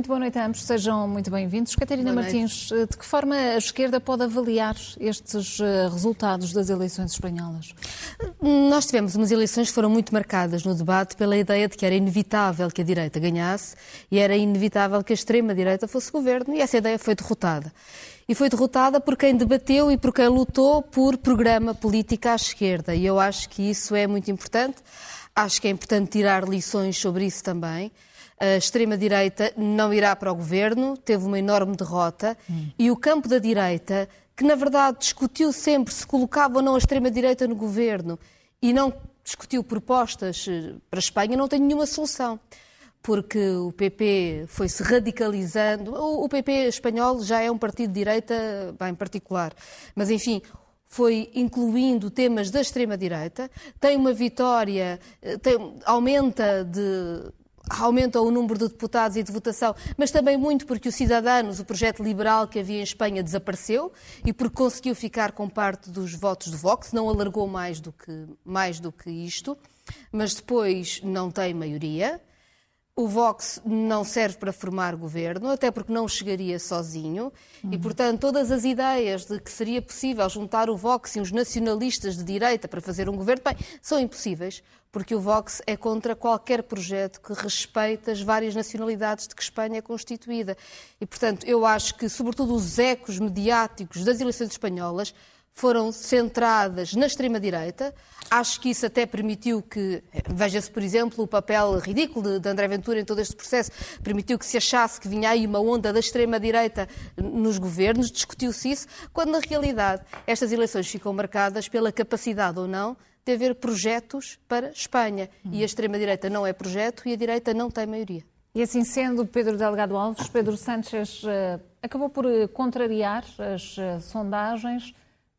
Muito boa noite a ambos, sejam muito bem-vindos. Catarina Martins, eh, de que forma a esquerda pode avaliar estes eh, resultados das eleições espanholas? Nós tivemos umas eleições que foram muito marcadas no debate pela ideia de que era inevitável que a direita ganhasse e era inevitável que a extrema-direita fosse governo, e essa ideia foi derrotada. E foi derrotada por quem debateu e por quem lutou por programa político à esquerda. E eu acho que isso é muito importante. Acho que é importante tirar lições sobre isso também a extrema-direita não irá para o governo, teve uma enorme derrota, hum. e o campo da direita, que na verdade discutiu sempre se colocava ou não a extrema-direita no governo e não discutiu propostas eh, para a Espanha, não tem nenhuma solução. Porque o PP foi-se radicalizando. O PP espanhol já é um partido de direita, bem particular. Mas, enfim, foi incluindo temas da extrema-direita, tem uma vitória, eh, tem, aumenta de aumenta o número de deputados e de votação, mas também muito porque o Cidadanos, o projeto liberal que havia em Espanha, desapareceu e porque conseguiu ficar com parte dos votos do Vox, não alargou mais do que, mais do que isto, mas depois não tem maioria. O Vox não serve para formar governo, até porque não chegaria sozinho, uhum. e portanto todas as ideias de que seria possível juntar o Vox e os nacionalistas de direita para fazer um governo, bem, são impossíveis, porque o Vox é contra qualquer projeto que respeite as várias nacionalidades de que Espanha é constituída. E portanto eu acho que, sobretudo, os ecos mediáticos das eleições espanholas foram centradas na extrema-direita. Acho que isso até permitiu que, veja-se, por exemplo, o papel ridículo de, André Ventura em todo este processo, permitiu que se achasse que vinha aí uma onda da extrema-direita nos governos, discutiu-se isso, quando na realidade estas eleições ficam marcadas pela capacidade ou não de haver projetos para Espanha. E a extrema-direita não é projeto e a direita não tem maioria. E assim sendo, Pedro Delgado Alves, Pedro Sánchez uh, acabou por eh, contrariar as uh, sondagens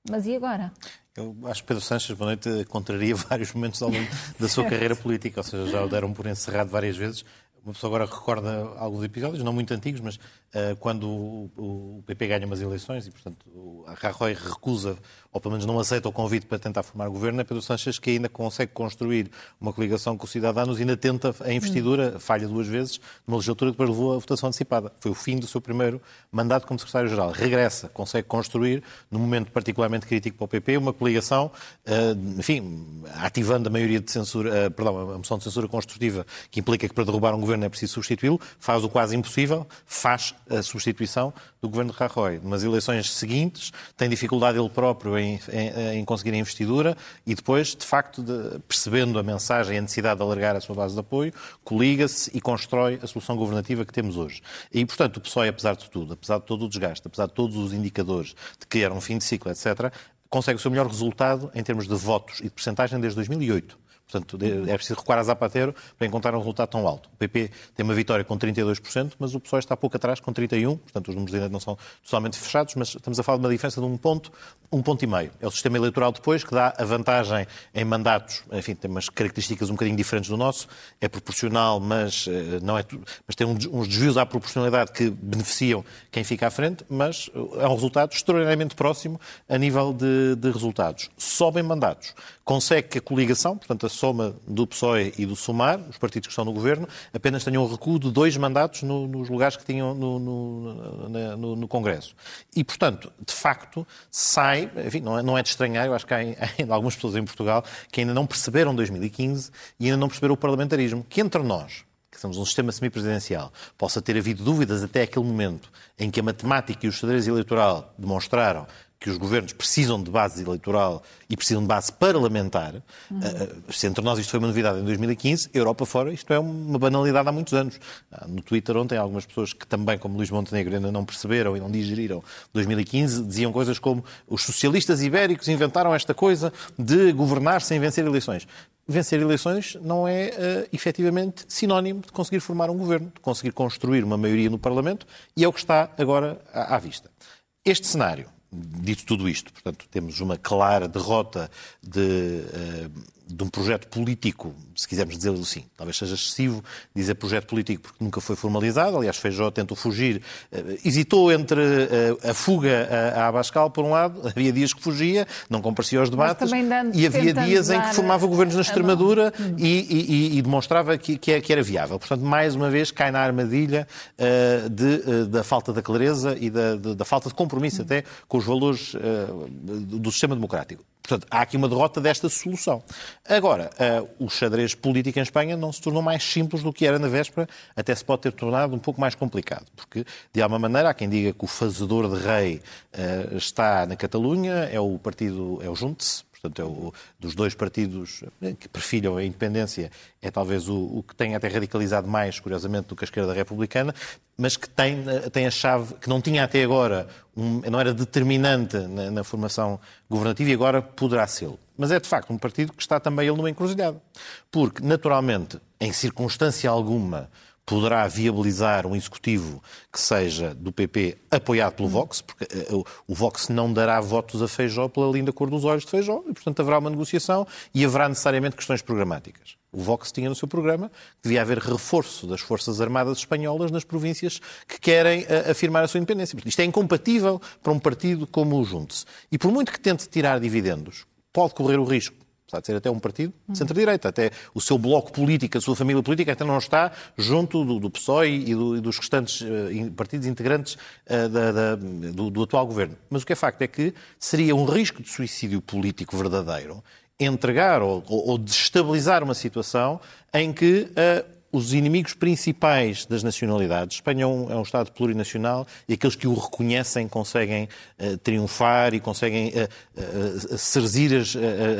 mas e agora? Eu acho que Pedro Sanches, boa noite, contraria vários momentos ao longo da sua carreira política, ou seja, já o deram por encerrado várias vezes. Uma pessoa agora recorda alguns episódios, não muito antigos, mas uh, quando o, o, PP ganha umas eleições e, portanto, o Rajoy recusa ou pelo menos não aceita o convite para tentar formar governo, é Pedro Sanches que ainda consegue construir uma coligação com os cidadãos e ainda tenta a investidura, falha duas vezes, numa legislatura que depois levou a votação antecipada. Foi o fim do seu primeiro mandato como secretário-geral. Regressa, consegue construir, num momento particularmente crítico para o PP, uma coligação, eh, enfim, ativando a maioria de censura, eh, perdão, a moção de censura construtiva, que implica que para derrubar um governo é preciso substituí-lo, faz o quase impossível, faz a substituição do governo de Rajoy. Nas eleições seguintes, tem dificuldade ele próprio em, em, em conseguir a investidura e depois, de facto, de, percebendo a mensagem e a necessidade de alargar a sua base de apoio, coliga-se e constrói a solução governativa que temos hoje. E, portanto, o PSOE, apesar de tudo, apesar de todo o desgaste, apesar de todos os indicadores de que era um fim de ciclo, etc., consegue o seu melhor resultado em termos de votos e de percentagem desde 2008. Portanto, é preciso recuar a Zapatero para encontrar um resultado tão alto. O PP tem uma vitória com 32%, mas o PSOE está pouco atrás, com 31%. Portanto, os números ainda não são totalmente fechados, mas estamos a falar de uma diferença de um ponto, um ponto e meio. É o sistema eleitoral depois que dá a vantagem em mandatos, enfim, tem umas características um bocadinho diferentes do nosso. É proporcional, mas, eh, não é, mas tem uns desvios à proporcionalidade que beneficiam quem fica à frente, mas eh, é um resultado extraordinariamente próximo a nível de, de resultados. Sobem mandatos. Consegue que a coligação, portanto, a soma do PSOE e do SUMAR, os partidos que estão no governo, apenas tenham um recuo de dois mandatos no, nos lugares que tinham no, no, no, Congresso. E, portanto, de facto, sai, enfim, não é, não é de estranhar, eu acho que há ainda algumas pessoas em Portugal que ainda não perceberam 2015 e ainda não perceberam o parlamentarismo, que entre nós, que somos um sistema semipresidencial, possa ter havido dúvidas até aquele momento em que a matemática e o xadrez eleitoral demonstraram que os governos precisam de base eleitoral e precisam de base parlamentar. Uhum. Uh, se entre nós isto foi uma novidade em 2015, Europa fora isto é uma banalidade há muitos anos. Uh, no Twitter ontem algumas pessoas que também, como Luís Montenegro, ainda não perceberam e não digeriram 2015, diziam coisas como os socialistas ibéricos inventaram esta coisa de governar sem vencer eleições vencer eleições não é uh, efetivamente sinónimo de conseguir formar um governo, de conseguir construir uma maioria no Parlamento, e é o que está agora à, à vista. Este cenário dito tudo isto, portanto, temos uma clara derrota de, eh, de um projeto político, se quisermos dizer assim. Talvez seja excessivo dizer projeto político porque nunca foi formalizado. Aliás, Feijó tentou fugir, uh, hesitou entre uh, a fuga a, Abascal, por um lado, havia dias que fugia, não comparecia aos debates, dando, e havia dias em que formava governos na Extremadura e, e, e, demonstrava que, que, era viável. Portanto, mais uma vez, cai na armadilha uh, de, da falta da clareza e da, da falta de compromisso até com os valores do sistema democrático. Portanto, há aqui uma derrota desta solução. Agora, uh, o xadrez político em Espanha não se tornou mais simples do que era na véspera, até se pode ter tornado um pouco mais complicado, porque, de alguma maneira, há quem diga que o fazedor de rei uh, está na Catalunha, é o partido, é o Junts, portanto, é o, dos dois partidos eh, que perfilham a independência, é talvez o, o, que tem até radicalizado mais, curiosamente, do que a esquerda republicana, mas que tem, eh, tem a chave, que não tinha até agora, um, não era determinante na, na formação governativa e agora poderá ser. Mas é, de facto, um partido que está também ele numa encruzilhada. Porque, naturalmente, em circunstância alguma, poderá viabilizar um executivo que seja do PP apoiado pelo Vox, porque eh, o Vox não dará votos a Feijó pela linda cor dos olhos de Feijó, e portanto haverá uma negociação e haverá necessariamente questões programáticas. O Vox tinha no seu programa que devia haver reforço das Forças Armadas espanholas nas províncias que querem uh, afirmar a sua independência. Isto é incompatível para um partido como o Junte-se. E por muito que tente tirar dividendos, pode correr o risco apesar de ser até um partido de centro-direita, até o seu bloco político, a sua família política até não está junto do, do PSOE e, do, e, dos restantes uh, partidos integrantes uh, da, da, do, do, atual governo. Mas o que é facto é que seria um risco de suicídio político verdadeiro entregar ou, ou, ou destabilizar uma situação em que uh, os inimigos principais das nacionalidades. Espanha é um, é um, Estado plurinacional e aqueles que o reconhecem conseguem uh, triunfar e conseguem uh, uh, serzir as,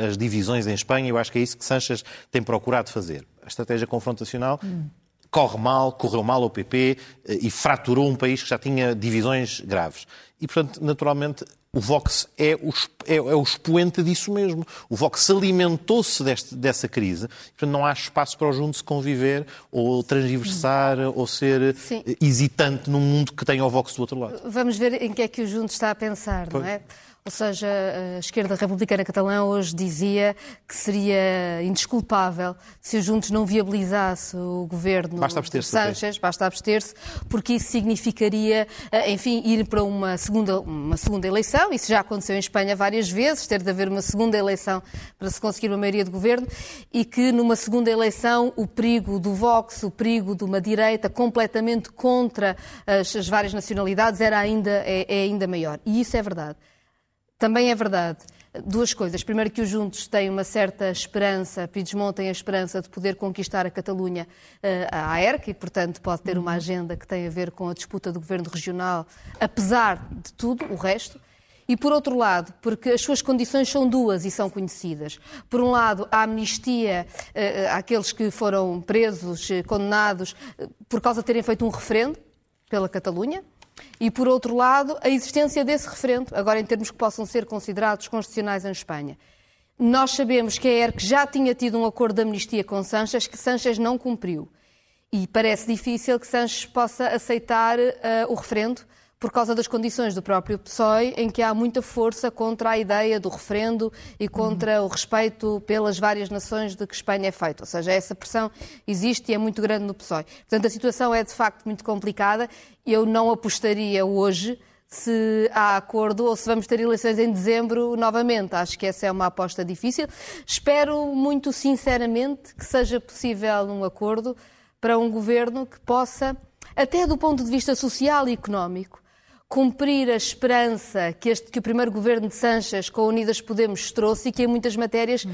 as, divisões em Espanha. Eu acho que é isso que Sanches tem procurado fazer. A estratégia confrontacional hum. corre mal, correu mal ao PP e fraturou um país que já tinha divisões graves. E, portanto, naturalmente, o Vox é o, é, é o expoente disso mesmo. O Vox alimentou-se dessa crise. Portanto, não há espaço para o junto se conviver ou transversar ou ser Sim. hesitante num mundo que tem o Vox do outro lado. Vamos ver em que é que o junto está a pensar, pois. não é? Ou seja, a esquerda republicana catalã hoje dizia que seria indesculpável se o Juntos não viabilizasse o governo basta de Sánchez, basta abster-se, porque isso significaria, eh, enfim, ir para uma segunda, uma segunda eleição. Isso já aconteceu em Espanha várias vezes, ter de haver uma segunda eleição para se conseguir uma maioria de governo e que numa segunda eleição o perigo do Vox, o perigo de uma direita completamente contra as, as várias nacionalidades era ainda, é, é ainda maior. E isso é verdade. Também é verdade duas coisas. Primeiro, que os Juntos têm uma certa esperança, Puigdemont tem a esperança de poder conquistar a Catalunha uh, à ERC e, portanto, pode ter uma agenda que tem a ver com a disputa do governo regional, apesar de tudo, o resto. E por outro lado, porque as suas condições são duas e são conhecidas. Por um lado, a amnistia uh, àqueles que foram presos, condenados, uh, por causa de terem feito um referendo pela Catalunha, e, por outro lado, a existência desse referendo, agora em termos que possam ser considerados constitucionais em Espanha. Nós sabemos que a ERC já tinha tido um acordo de amnistia com Sanches, que Sanches não cumpriu. E parece difícil que Sanches possa aceitar uh, o referendo, por causa das condições do próprio PSOE, em que há muita força contra a ideia do referendo e contra o respeito pelas várias nações de que Espanha é feita. Ou seja, essa pressão existe e é muito grande no PSOE. Portanto, a situação é de facto muito complicada. Eu não apostaria hoje se há acordo ou se vamos ter eleições em dezembro novamente. Acho que essa é uma aposta difícil. Espero muito sinceramente que seja possível um acordo para um governo que possa, até do ponto de vista social e económico, cumprir a esperança que, este, que o primeiro governo de Sanches com Unidas Podemos trouxe e que em muitas matérias uh,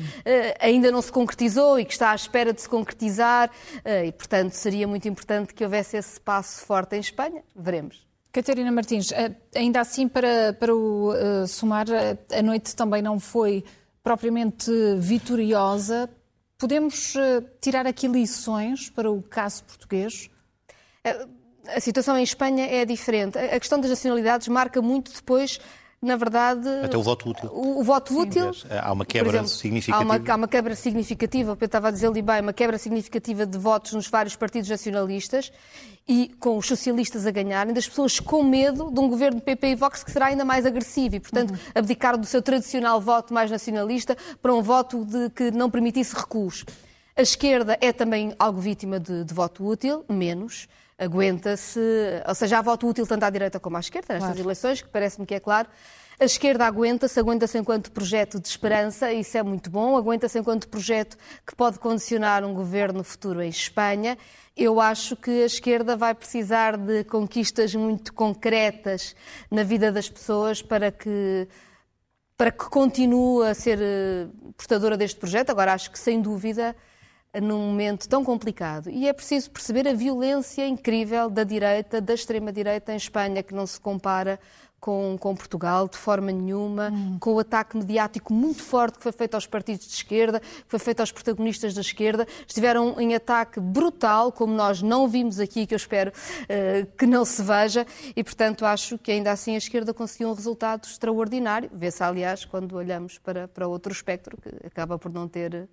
ainda não se concretizou e que está à espera de se concretizar. Uh, e, portanto, seria muito importante que houvesse esse passo forte em Espanha. Veremos. Catarina Martins, eh, ainda assim, para, para o uh, somar, a noite também não foi propriamente vitoriosa. Podemos tirar aqui lições para o caso português? A situação em Espanha é diferente. A questão das nacionalidades marca muito depois na verdade. Até o voto útil. O, o voto Sim. útil. Há uma quebra exemplo, significativa. Há uma, há uma, quebra significativa, eu estava a dizer-lhe bem, uma quebra significativa de votos nos vários partidos nacionalistas e com os socialistas a ganharem, das pessoas com medo de um governo PP e Vox que será ainda mais agressivo e, portanto, uhum. abdicar do seu tradicional voto mais nacionalista para um voto de, que não permitisse recuos. A esquerda é também algo vítima de, de voto útil, menos aguenta-se, ou seja, há voto útil tanto à direita como à esquerda nestas claro. eleições, que parece-me que é claro. A esquerda aguenta-se, aguenta-se enquanto projeto de esperança, isso é muito bom, aguenta-se enquanto projeto que pode condicionar um governo futuro em Espanha. Eu acho que a esquerda vai precisar de conquistas muito concretas na vida das pessoas para que para que continue a ser eh, portadora deste projeto. Agora, acho que, sem dúvida, num momento tão complicado. E é preciso perceber a violência incrível da direita, da extrema-direita em Espanha, que não se compara com, com Portugal de forma nenhuma, hum. com o ataque mediático muito forte que foi feito aos partidos de esquerda, que foi feito aos protagonistas da esquerda. Estiveram em ataque brutal, como nós não vimos aqui, que eu espero uh, que não se veja, e portanto acho que ainda assim a esquerda conseguiu um resultado extraordinário. Vê-se, aliás, quando olhamos para, para outro espectro, que acaba por não ter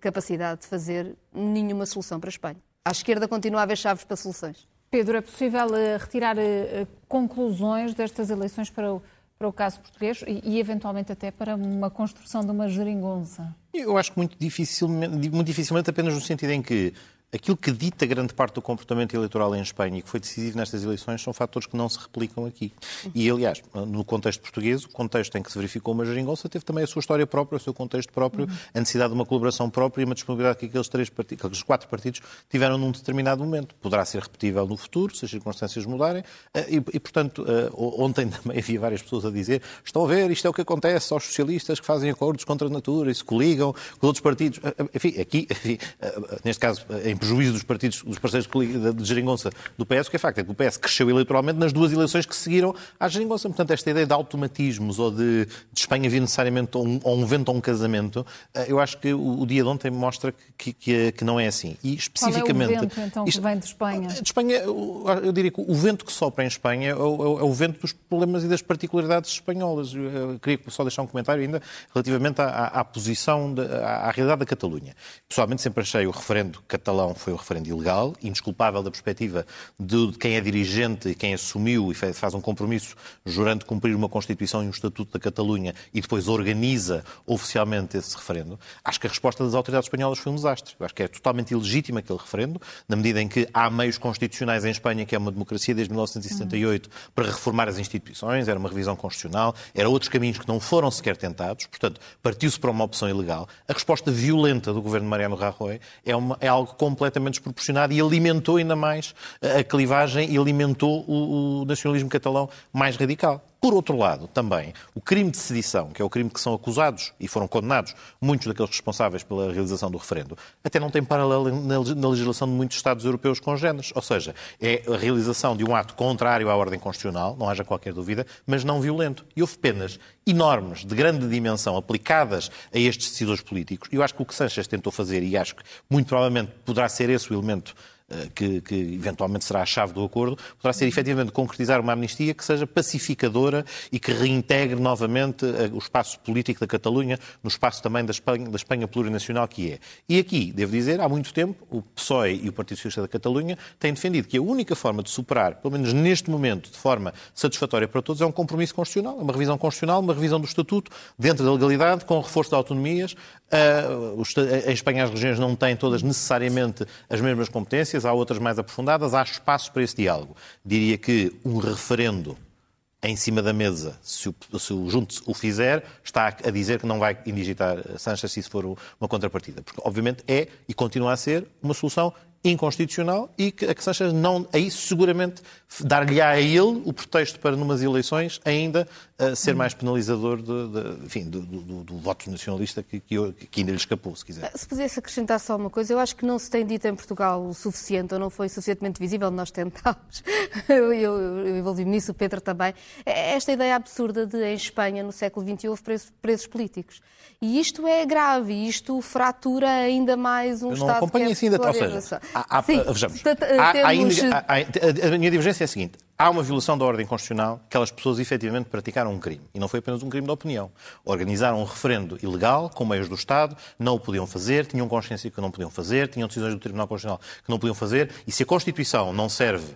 capacidade de fazer nenhuma solução para a Espanha. À esquerda continua a haver chaves para soluções. Pedro, é possível uh, retirar uh, conclusões destas eleições para o, para o caso português e, e, eventualmente até para uma construção de uma geringonça? Eu acho que muito dificilmente, muito dificilmente apenas no sentido em que aquilo que dita grande parte do comportamento eleitoral em Espanha e que foi decisivo nestas eleições são fatores que não se replicam aqui. E, aliás, no contexto português, o contexto em que se verificou uma geringonça teve também a sua história própria, o seu contexto próprio, a necessidade de uma colaboração própria e uma disponibilidade que aqueles, três partidos, aqueles quatro partidos tiveram num determinado momento. Poderá ser repetível no futuro, se as circunstâncias mudarem. Eh, e, e portanto, eh, ontem também havia várias pessoas a dizer estão a ver, isto é o que acontece aos socialistas que fazem acordos contra a natura e se coligam com outros partidos. Eh, enfim, aqui, enfim, neste caso, em prejuízo dos partidos, dos parceiros de geringonça do PS, o que é facto é que o PS cresceu eleitoralmente nas duas eleições que seguiram à geringonça. Portanto, esta ideia de automatismos ou de, de Espanha vir necessariamente a um, a um evento ou um casamento, eh, eu acho que o, o, dia de ontem mostra que, que, que, não é assim. E especificamente... Qual é o vento, então, isto, que vem de Espanha? De Espanha, eu diria que o vento que sopra em Espanha é o, é o vento dos problemas e das particularidades espanholas. Eu queria só deixar um comentário ainda relativamente à, à posição, de, à, à realidade da Catalunha. Pessoalmente sempre achei o referendo catalão foi o referendo ilegal, indesculpável da perspectiva de quem é dirigente e quem assumiu e faz um compromisso jurando cumprir uma Constituição e um Estatuto da Catalunha e depois organiza oficialmente esse referendo. Acho que a resposta das autoridades espanholas foi um desastre. Acho que é totalmente ilegítimo aquele referendo, na medida em que há meios constitucionais em Espanha, que é uma democracia desde 1978, para reformar as instituições, era uma revisão constitucional, eram outros caminhos que não foram sequer tentados, portanto, partiu-se para uma opção ilegal. A resposta violenta do governo de Mariano Rajoy é, uma, é algo completamente desproporcionado e alimentou ainda mais a clivagem e alimentou o, o nacionalismo catalão mais radical. Por outro lado, também, o crime de sedição, que é o crime que são acusados e foram condenados muitos daqueles responsáveis pela realização do referendo, até não tem paralelo na legislação de muitos Estados europeus congêneres. Ou seja, é a realização de um ato contrário à ordem constitucional, não haja qualquer dúvida, mas não violento. E houve penas enormes, de grande dimensão, aplicadas a estes decisores políticos. E eu acho que o que Sanchez tentou fazer, e acho que muito provavelmente poderá ser esse o elemento que, que, eventualmente será a chave do acordo, poderá ser efetivamente concretizar uma amnistia que seja pacificadora e que reintegre novamente eh, o espaço político da Catalunha no espaço também da Espanha, da Espanha plurinacional que é. E aqui, devo dizer, há muito tempo, o PSOE e o Partido Socialista da Catalunha têm defendido que a única forma de superar, pelo menos neste momento, de forma satisfatória para todos, é um compromisso constitucional, uma revisão constitucional, uma revisão do Estatuto, dentro da legalidade, com reforço de autonomias. Uh, em Espanha as regiões não têm todas necessariamente as mesmas competências, há outras mais aprofundadas, há espaço para esse diálogo. Diria que um referendo em cima da mesa, se o, se o Junte o fizer, está a dizer que não vai indigitar Sanches se isso for uma contrapartida. Porque, obviamente, é e continua a ser uma solução inconstitucional e que a que Sanchez não, aí seguramente dar-lhe-á a ele o pretexto para, numas eleições, ainda uh, ser mais penalizador de, de, enfim, do, do, do, voto nacionalista que, que, que, ainda lhe escapou, se quiser. Se pudesse acrescentar só uma coisa, eu acho que não se tem dito em Portugal o suficiente, ou não foi suficientemente visível, nós tentámos, eu, eu, eu envolvi-me nisso, o Pedro também, é esta ideia absurda de, em Espanha, no século XXI, houve presos, presos políticos. E isto é grave, isto fratura ainda mais um eu não Estado acompanho que é assim ainda, ou seja, há, há, Sim, vejamos, há, temos... a minha divergência é a seguinte, há uma violação da ordem constitucional, aquelas pessoas efetivamente praticaram um crime. E não foi apenas um crime de opinião. Organizaram um referendo ilegal, com meios do Estado, não o podiam fazer, tinham consciência que não podiam fazer, tinham decisões do Tribunal Constitucional que não podiam fazer, e se a Constituição não serve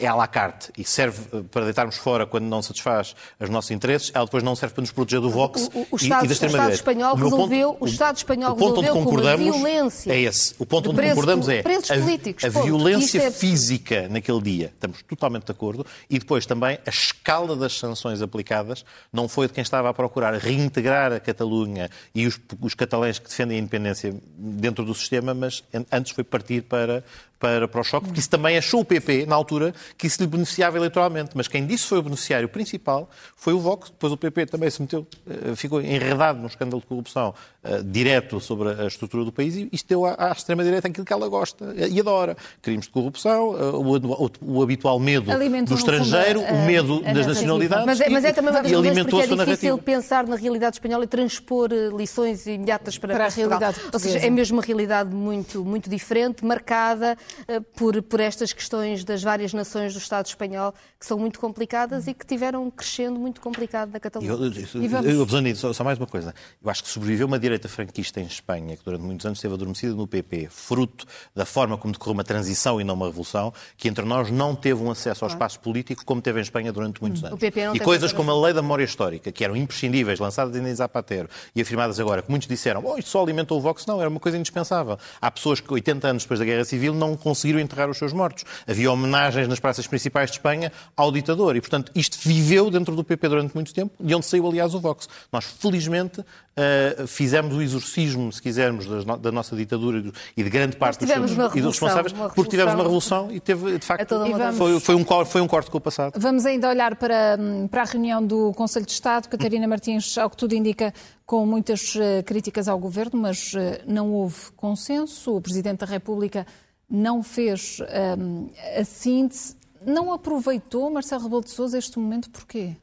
é à la carte e serve eh, para deitarmos fora quando não satisfaz os nossos interesses, ela depois não serve para nos proteger do Vox o, o, o Estado, e, da extrema o Estado espanhol resolveu, ponto, o Estado espanhol o ponto onde concordamos violência é esse. O ponto onde preço, concordamos é a, a violência é física naquele dia. Estamos totalmente de acordo. E depois também a escala das sanções aplicadas não foi de quem estava a procurar reintegrar a Catalunha e os, os catalães que defendem a independência dentro do sistema, mas antes foi partir para para, para o choque, porque isso também achou o PP, na altura, que isso lhe beneficiava eleitoralmente. Mas quem disse foi o beneficiário principal foi o Vox. Depois o PP também se meteu, eh, ficou enredado num escândalo de corrupção uh, direto sobre a estrutura do país e isto deu à, à extrema-direita aquilo que ela gosta e adora. Crimes de corrupção, uh, o, o, habitual medo alimentou, do estrangeiro, fundo, o medo das nacionalidades. Mas é, mas é também uma das razões porque é difícil pensar na realidade espanhola e transpor lições imediatas para, para a realidade Ou seja, é mesmo uma realidade muito, muito diferente, marcada eh, por, por estas questões das várias nações do Estado espanhol, que são muito complicadas e que tiveram um crescendo muito complicado da Catalunha. Eu, eu, vamos... eu, só, só mais uma coisa. Eu acho que sobreviveu uma direita franquista em Espanha, que durante muitos anos esteve adormecida no PP, fruto da forma como decorreu uma transição e não uma revolução, que entre nós não teve um acesso ao espaço político como teve em Espanha durante muitos anos. e coisas como a lei da memória histórica, que eram imprescindíveis, lançadas em Zapatero e afirmadas agora, que muitos disseram, oh, isto só alimentou o Vox. Não, era uma coisa indispensável. Há pessoas que 80 anos depois da Guerra Civil não conseguiram enterrar os seus mortos. Havia homenagens nas praças principais de Espanha ao ditador. E, portanto, isto viveu dentro do PP durante muito tempo, de onde saiu, aliás, o Vox. Nós, felizmente, Uh, fizemos o exorcismo, se quisermos, da, nossa ditadura e de grande parte dos, e dos responsáveis, porque tivemos uma revolução e teve, de facto, foi, foi, um, foi um corte com o passado. Vamos ainda olhar para, para a reunião do Conselho de Estado. Catarina Martins, ao que tudo indica, com muitas uh, críticas ao governo, mas uh, não houve consenso. O Presidente da República não fez um, a síntese. Não aproveitou, Marcelo Rebelo de Sousa, este momento porquê?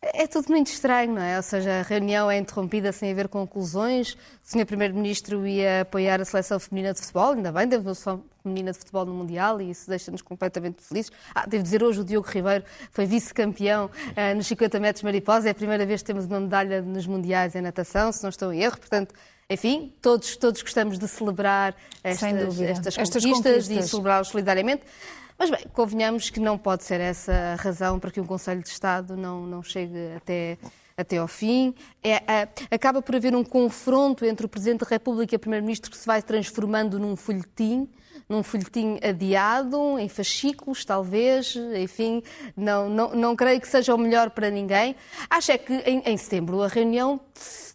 É tudo muito estranho, não é? Ou seja, a reunião é interrompida sem haver conclusões. O Sr. Primeiro-Ministro ia apoiar a seleção feminina de futebol, ainda bem, temos uma seleção feminina de futebol no Mundial e isso deixa-nos completamente felizes. Ah, devo dizer, hoje o Diogo Ribeiro foi vice-campeão uh, nos 50 metros mariposa. É a primeira vez que temos uma medalha nos Mundiais em natação, se não estou em erro. Portanto, enfim, todos, todos gostamos de celebrar estas, estas, conquistas, estas conquistas e celebrá-los solidariamente. Mas bem, convenhamos que não pode ser essa a razão para que um Conselho de Estado não, não chegue até, até ao fim. É, é, acaba por haver um confronto entre o Presidente da República e o Primeiro-Ministro que se vai transformando num folhetim, num folhetim adiado, em fascículos, talvez, enfim, não, não, não creio que seja o melhor para ninguém. Acho é que em, em setembro a reunião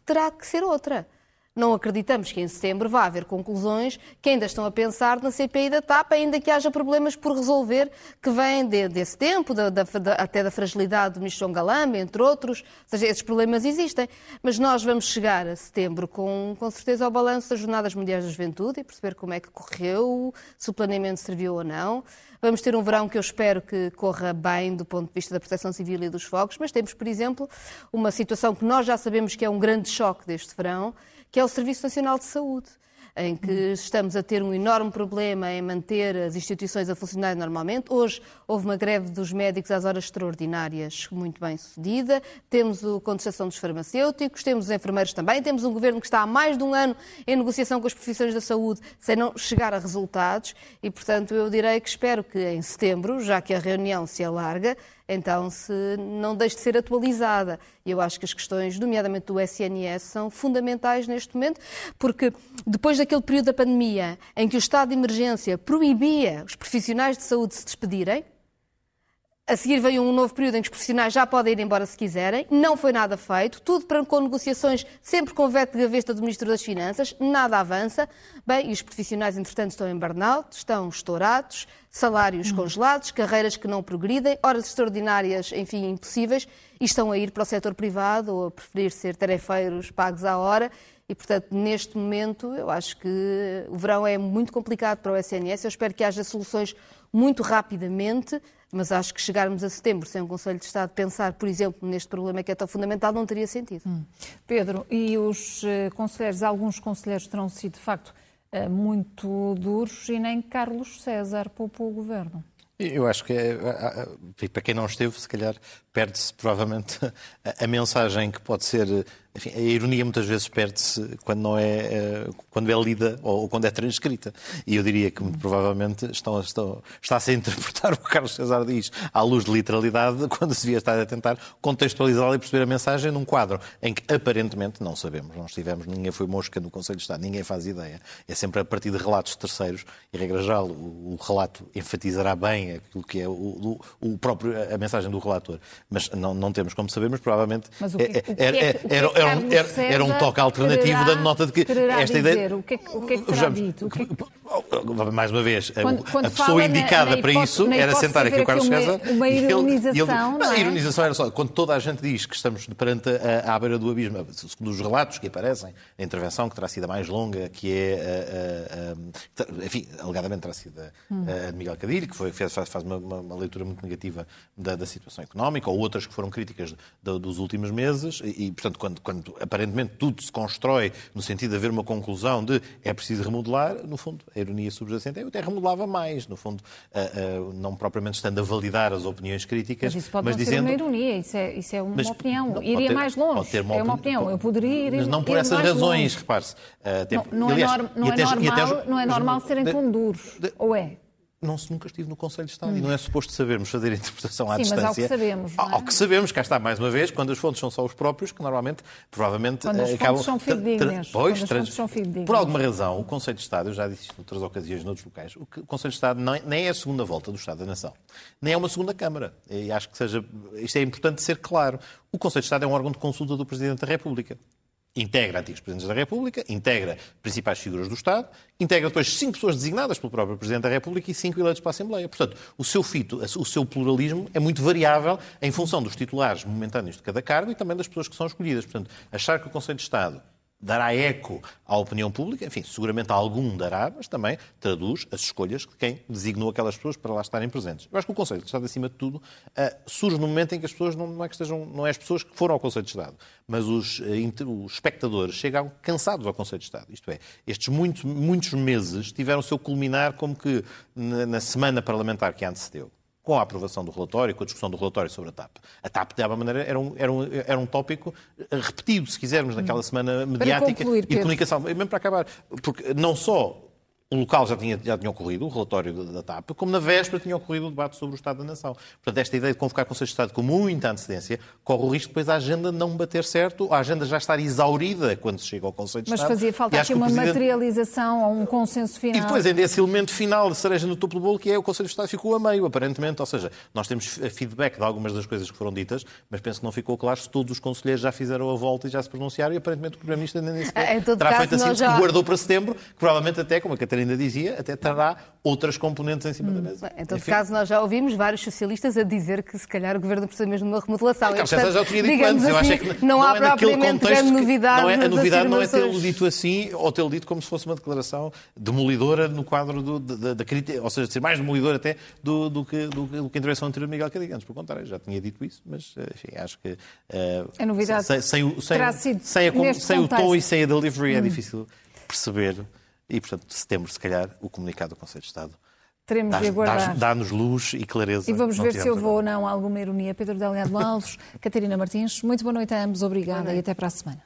terá que ser outra. Não acreditamos que em setembro vá haver conclusões que ainda estão a pensar na CPI da TAP, ainda que haja problemas por resolver que vêm de, desse tempo, da, da, até da fragilidade do Michon Galamba, entre outros. Ou seja, esses problemas existem. Mas nós vamos chegar a setembro com, com certeza ao balanço das Jornadas Mundiais da Juventude e perceber como é que correu, se o planeamento serviu ou não. Vamos ter um verão que eu espero que corra bem do ponto de vista da proteção civil e dos fogos, mas temos, por exemplo, uma situação que nós já sabemos que é um grande choque deste verão, que é o Serviço Nacional de Saúde em que estamos a ter um enorme problema em manter as instituições a funcionar normalmente. Hoje houve uma greve dos médicos às horas extraordinárias muito bem sucedida. Temos a contestação dos farmacêuticos, temos os enfermeiros também, temos um governo que está há mais de um ano em negociação com as profissões da saúde sem não chegar a resultados e, portanto, eu direi que espero que em setembro, já que a reunião se alarga, então se não deixe de ser atualizada. Eu acho que as questões, nomeadamente do SNS, são fundamentais neste momento, porque depois daquele período da pandemia em que o estado de emergência proibia os profissionais de saúde se despedirem, a seguir veio um novo período em que os profissionais já podem ir embora se quiserem, não foi nada feito, tudo com negociações sempre com veto de gaveta do Ministro das Finanças, nada avança. Bem, e os profissionais, entretanto, estão em burnout, estão estourados, salários hum. congelados, carreiras que não progridem, horas extraordinárias, enfim, impossíveis, e estão a ir para o setor privado ou a preferir ser tarefeiros pagos à hora. E, portanto, neste momento, eu acho que o verão é muito complicado para o SNS. Eu espero que haja soluções muito rapidamente mas acho que chegarmos a setembro sem um Conselho de Estado pensar, por exemplo, neste problema que é tão fundamental, não teria sentido. Hum. Pedro, e os uh, conselheiros, alguns conselheiros terão sido, de facto, uh, muito duros e nem Carlos César poupou o governo. Eu acho que, é, para quem não esteve, se calhar perde-se provavelmente a, a, mensagem que pode ser. Enfim, a ironia muitas vezes perde-se quando não é eh, quando é lida ou quando é transcrita. E eu diria que muito provavelmente estão, estão, está-se a interpretar o que Carlos César diz à luz de literalidade, quando se devia estar a tentar contextualizá-la e perceber a mensagem num quadro em que aparentemente não sabemos, não estivemos, ninguém foi mosca no Conselho de Estado, ninguém faz ideia. É sempre a partir de relatos terceiros e, regra geral, o, o relato enfatizará bem aquilo que é o, o próprio, a mensagem do relator mas não, não temos como saber, mas provavelmente mas que, era, era, era, era, um toque alternativo dando nota de que esta dizer, ideia. O que é o que, é que terá dito? Que... Mais uma vez, quando, quando a pessoa indicada na, na para isso era sentar aqui o Carlos César. Uma ironização. Ele, ele, é? A ironização era só quando toda a gente diz que estamos perante a, à beira do abismo, segundo os relatos que aparecem, a intervenção que terá sido a mais longa, que é, a, a, a, enfim, alegadamente terá sido a, de Miguel Cadilho, que foi, faz, faz uma, uma, leitura muito negativa da, da situação económica, ou outras que foram críticas de, dos últimos meses, e, portanto, quando, quando, aparentemente tudo se constrói no sentido de haver uma conclusão de é preciso remodelar, no fundo, a ironia subjacente é eu até remodelava mais, no fundo, uh, uh, não propriamente estando a validar as opiniões críticas, mas isso pode mas não dizendo... ser uma ironia, isso é, isso é uma mas, opinião. Não, Iria ter, mais longe, uma é uma opinião. Eu poderia ir Mas não por essas razões, repare-se. Uh, não, não, é, norm, não, é normal, não é normal serem tão duros, ou é? Não se nunca estive no Conselho de Estado hum. e não é suposto sabermos fazer a interpretação à Sim, distância. Mas ao que sabemos. Não é? Ao que sabemos, cá está mais uma vez, quando as fontes são só os próprios, que normalmente, provavelmente, quando as acabam. Fontes são fidedignas. Pois, trans... são fidedignas. Por alguma razão, o Conselho de Estado, eu já disse isto noutras ocasiões, noutros locais, o Conselho de Estado nem é a segunda volta do Estado da Nação, nem é uma segunda Câmara. E acho que seja. Isto é importante ser claro. O Conselho de Estado é um órgão de consulta do Presidente da República integra antigos Presidentes da República, integra principais figuras do Estado, integra depois cinco pessoas designadas pelo próprio Presidente da República e cinco eleitos para a Assembleia. Portanto, o seu fito, o seu pluralismo é muito variável em função dos titulares momentâneos de cada cargo e também das pessoas que são escolhidas. Portanto, achar que o Conselho de Estado dará eco à opinião pública, enfim, seguramente algum dará, mas também traduz as escolhas de quem designou aquelas pessoas para lá estarem presentes. Eu acho que o Conselho de Estado, acima de tudo, uh, surge no momento em que as pessoas não, não, é que estejam, não é as pessoas que foram ao Conselho de Estado, mas os, uh, os espectadores chegam cansados ao Conselho de Estado. Isto é, estes muito, muitos meses tiveram o seu culminar como que na, na semana parlamentar que antecedeu com a aprovação do relatório, com a discussão do relatório sobre a TAP. A TAP, de alguma maneira, era um, era um, era um tópico repetido, se quisermos, naquela semana mediática concluir, e de comunicação. Mesmo para acabar, porque não só o local já tinha, já tinha ocorrido, o relatório da TAP, como na véspera tinha ocorrido o debate sobre o Estado da Nação. Portanto, esta ideia de convocar Conselho de Estado com muita antecedência corre o risco depois a agenda não bater certo, a agenda já estar exaurida quando se chega ao Conselho de Mas Estado. Mas fazia falta aqui uma Presidente... materialização ou um consenso final. E depois ainda esse elemento final de cereja no topo do bolo, que é o Conselho de Estado ficou a meio, aparentemente. Ou seja, nós temos feedback de algumas das coisas que foram ditas, mas penso que não ficou claro se todos os conselheiros já fizeram a volta e já se pronunciaram e aparentemente o Primeiro-Ministro ainda nem sequer terá feito assim, já... guardou para setembro, que provavelmente até, como a Catarina dizia, até terá outras componentes em cima hum. da mesa. Em todo Enfim. caso, nós já ouvimos vários socialistas a dizer que se calhar o governo precisa mesmo de uma remodelação. Ah, Carlos já tinha dito antes. Eu acho assim, que não, não há é propriamente grande novidade. Não é, a novidade não é tê-lo dito assim ou tê-lo dito como se fosse uma declaração demolidora no quadro do, da, da, crítica, ou seja, de ser mais demolidora até do, do, que, do, do que a intervenção anterior de Miguel Cadiganos. Por contrário, já tinha dito isso, mas enfim, acho que. Uh, a novidade sem, sem, sem, sem, a, sem o tom e sem a delivery é hum. é difícil perceber e, portanto, setembro, se calhar, o comunicado do Conselho de Estado Teremos de aguardar. Dá-nos luz e clareza. E vamos ver se eu vou ou não alguma ironia. Pedro Delgado Alves, Catarina Martins, muito boa noite a ambos, obrigada e até para a semana.